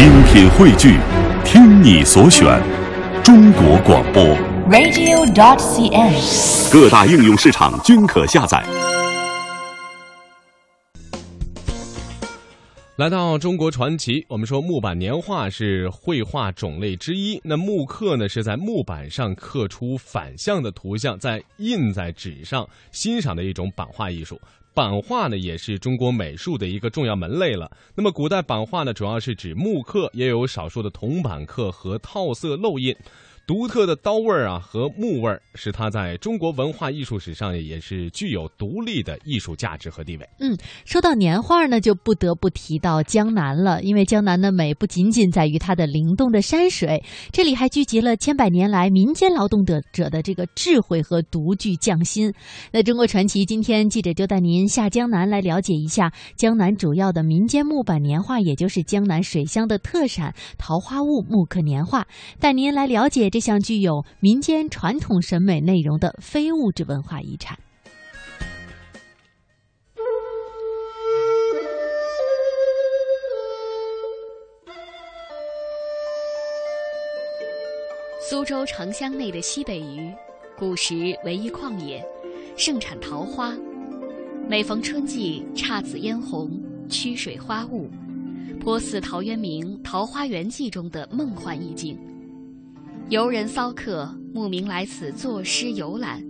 精品汇聚，听你所选，中国广播。radio.dot.cn，。各大应用市场均可下载。来到中国传奇，我们说木板年画是绘画种类之一。那木刻呢，是在木板上刻出反向的图像，再印在纸上欣赏的一种版画艺术。版画呢，也是中国美术的一个重要门类了。那么，古代版画呢，主要是指木刻，也有少数的铜版刻和套色漏印。独特的刀味儿啊和木味儿，使它在中国文化艺术史上也是具有独立的艺术价值和地位。嗯，说到年画呢，就不得不提到江南了，因为江南的美不仅仅在于它的灵动的山水，这里还聚集了千百年来民间劳动者者的这个智慧和独具匠心。那中国传奇今天记者就带您下江南来了解一下江南主要的民间木板年画，也就是江南水乡的特产桃花坞木刻年画，带您来了解这项具有民间传统审美内容的非物质文化遗产。苏州城乡内的西北隅，古时为一旷野，盛产桃花。每逢春季，姹紫嫣红，曲水花雾，颇似陶渊明《桃花源记》中的梦幻意境。游人骚客慕名来此作诗游览，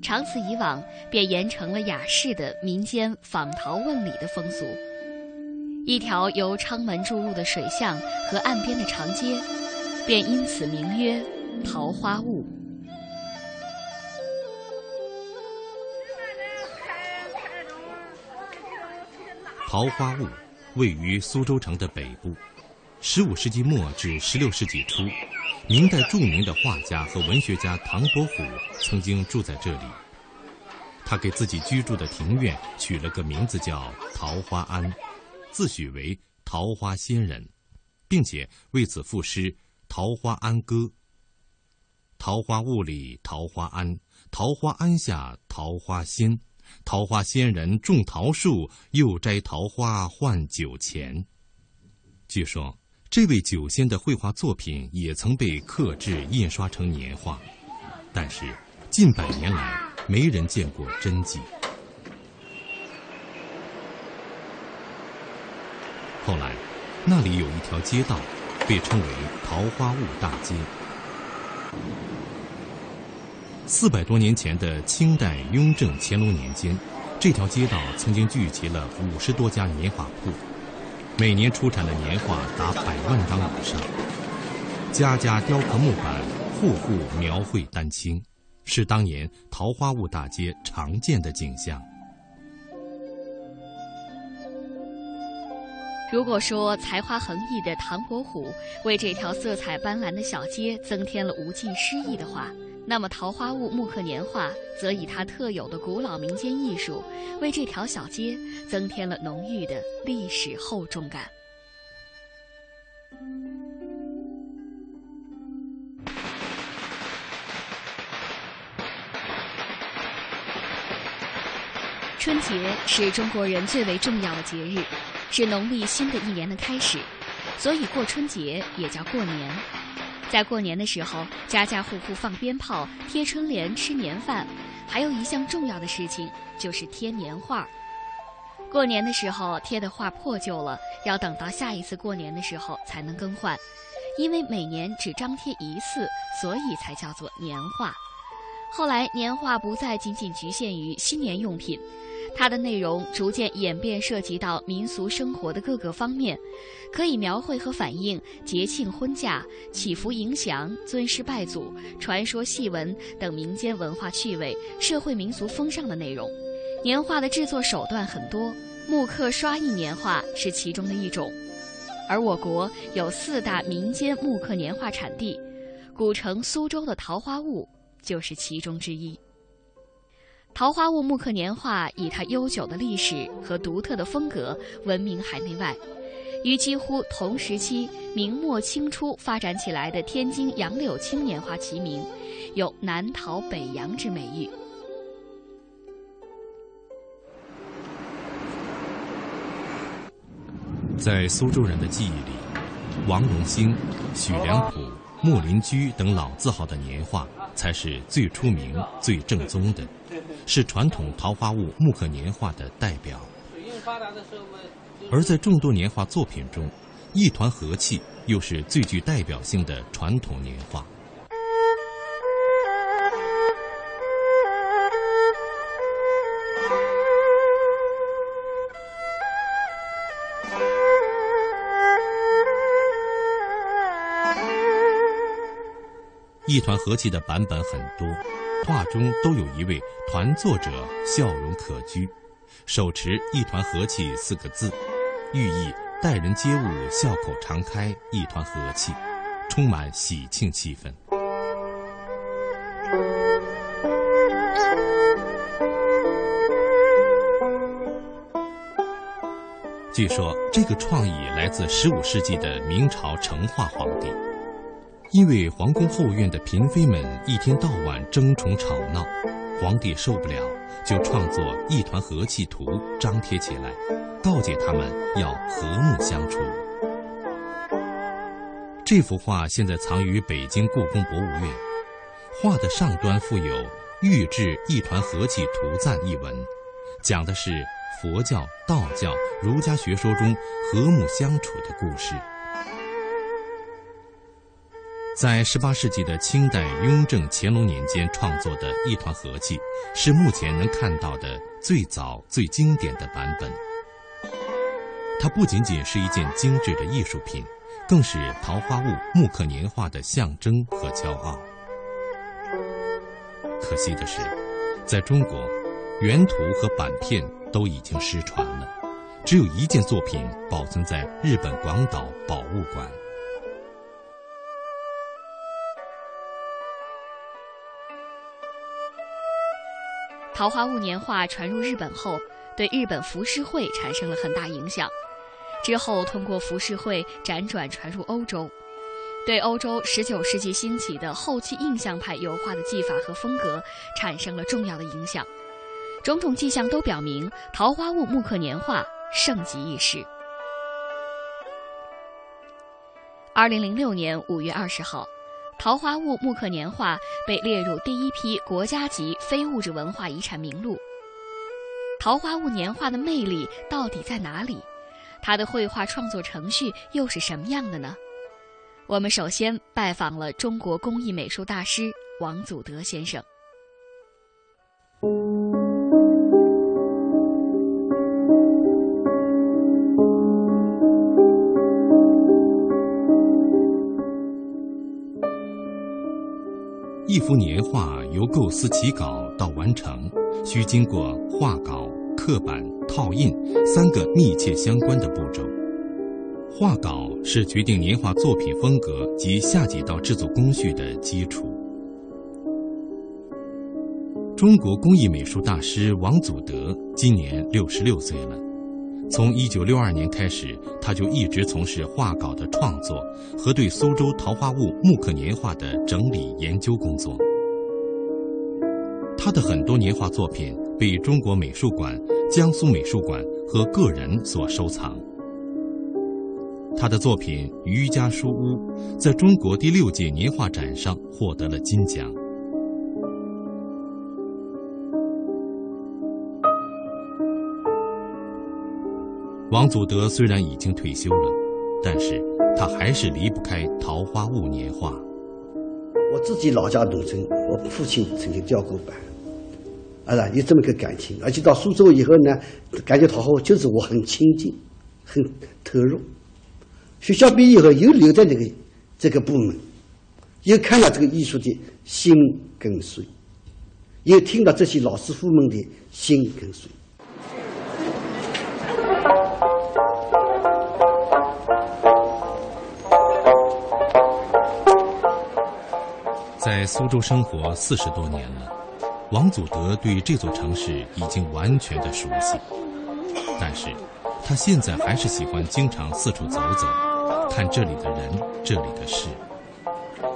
长此以往，便沿成了雅士的民间访桃问礼的风俗。一条由昌门注入的水巷和岸边的长街，便因此名曰桃花坞。桃花坞位于苏州城的北部。十五世纪末至十六世纪初，明代著名的画家和文学家唐伯虎曾经住在这里。他给自己居住的庭院取了个名字叫桃花庵，自诩为桃花仙人，并且为此赋诗《桃花庵歌》。桃花坞里桃花庵，桃花庵下桃花仙。桃花仙人种桃树，又摘桃花换酒钱。据说，这位酒仙的绘画作品也曾被刻制印刷成年画，但是近百年来没人见过真迹。后来，那里有一条街道，被称为桃花坞大街。四百多年前的清代雍正、乾隆年间，这条街道曾经聚集了五十多家年画铺，每年出产的年画达百万张以上，家家雕刻木板，户户描绘丹青，是当年桃花坞大街常见的景象。如果说才华横溢的唐伯虎为这条色彩斑斓的小街增添了无尽诗意的话，那么桃花坞木刻年画则以它特有的古老民间艺术，为这条小街增添了浓郁的历史厚重感。春节是中国人最为重要的节日，是农历新的一年的开始，所以过春节也叫过年。在过年的时候，家家户户放鞭炮、贴春联、吃年饭，还有一项重要的事情就是贴年画。过年的时候贴的画破旧了，要等到下一次过年的时候才能更换，因为每年只张贴一次，所以才叫做年画。后来，年画不再仅仅局限于新年用品。它的内容逐渐演变，涉及到民俗生活的各个方面，可以描绘和反映节庆婚嫁、祈福迎祥、尊师拜祖、传说戏文等民间文化趣味、社会民俗风尚的内容。年画的制作手段很多，木刻刷印年画是其中的一种。而我国有四大民间木刻年画产地，古城苏州的桃花坞就是其中之一。桃花坞木刻年画以它悠久的历史和独特的风格闻名海内外，与几乎同时期明末清初发展起来的天津杨柳青年画齐名，有“南桃北杨”之美誉。在苏州人的记忆里，王荣兴、许良浦、木林居等老字号的年画才是最出名、最正宗的，是传统桃花坞木刻年画的代表。而在众多年画作品中，一团和气又是最具代表性的传统年画。一团和气的版本很多，画中都有一位团作者笑容可掬，手持“一团和气”四个字，寓意待人接物笑口常开，一团和气，充满喜庆气氛。据说这个创意来自十五世纪的明朝成化皇帝。因为皇宫后院的嫔妃们一天到晚争宠吵闹，皇帝受不了，就创作《一团和气图》张贴起来，告诫他们要和睦相处。这幅画现在藏于北京故宫博物院，画的上端附有“御制一团和气图赞”一文，讲的是佛教、道教、儒家学说中和睦相处的故事。在十八世纪的清代雍正、乾隆年间创作的一团和气，是目前能看到的最早、最经典的版本。它不仅仅是一件精致的艺术品，更是桃花坞木刻年画的象征和骄傲。可惜的是，在中国，原图和版片都已经失传了，只有一件作品保存在日本广岛宝物馆。桃花坞年画传入日本后，对日本浮世绘产生了很大影响。之后，通过浮世绘辗转传入欧洲，对欧洲19世纪兴起的后期印象派油画的技法和风格产生了重要的影响。种种迹象都表明，桃花坞木刻年画盛极一时。2006年5月20号。桃花坞木刻年画被列入第一批国家级非物质文化遗产名录。桃花坞年画的魅力到底在哪里？它的绘画创作程序又是什么样的呢？我们首先拜访了中国工艺美术大师王祖德先生。一幅年画由构思起稿到完成，需经过画稿、刻板、套印三个密切相关的步骤。画稿是决定年画作品风格及下几道制作工序的基础。中国工艺美术大师王祖德今年六十六岁了。从一九六二年开始，他就一直从事画稿的创作和对苏州桃花坞木刻年画的整理研究工作。他的很多年画作品被中国美术馆、江苏美术馆和个人所收藏。他的作品《余家书屋》在中国第六届年画展上获得了金奖。王祖德虽然已经退休了，但是他还是离不开桃花坞年画。我自己老家农村，我父亲曾经教过班，啊，有这么个感情。而且到苏州以后呢，感觉桃花坞就是我很亲近，很投入。学校毕业以后又留在这个这个部门，又看到这个艺术的心跟随，又听到这些老师傅们的心跟随。在苏州生活四十多年了，王祖德对这座城市已经完全的熟悉。但是，他现在还是喜欢经常四处走走，看这里的人、这里的事。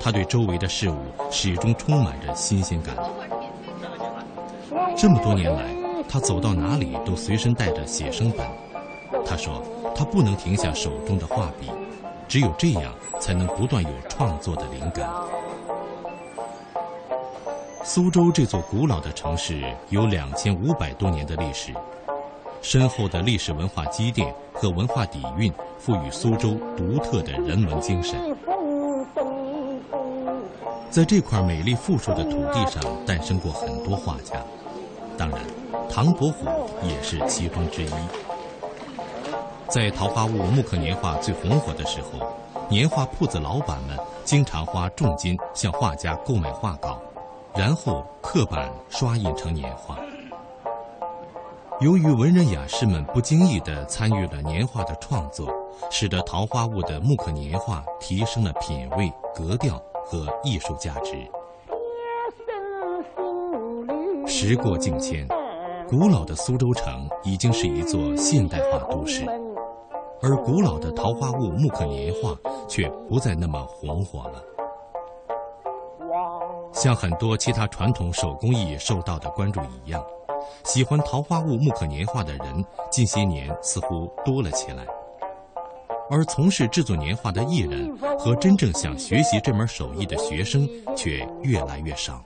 他对周围的事物始终充满着新鲜感。这么多年来，他走到哪里都随身带着写生本。他说：“他不能停下手中的画笔，只有这样才能不断有创作的灵感。苏州这座古老的城市有两千五百多年的历史，深厚的历史文化积淀和文化底蕴，赋予苏州独特的人文精神。在这块美丽富庶的土地上，诞生过很多画家，当然，唐伯虎也是其中之一。在桃花坞木刻年画最红火的时候，年画铺子老板们经常花重金向画家购买画稿，然后刻版刷印成年画。由于文人雅士们不经意地参与了年画的创作，使得桃花坞的木刻年画提升了品位、格调和艺术价值。时过境迁，古老的苏州城已经是一座现代化都市。而古老的桃花坞木刻年画却不再那么红火了。像很多其他传统手工艺受到的关注一样，喜欢桃花坞木刻年画的人近些年似乎多了起来，而从事制作年画的艺人和真正想学习这门手艺的学生却越来越少。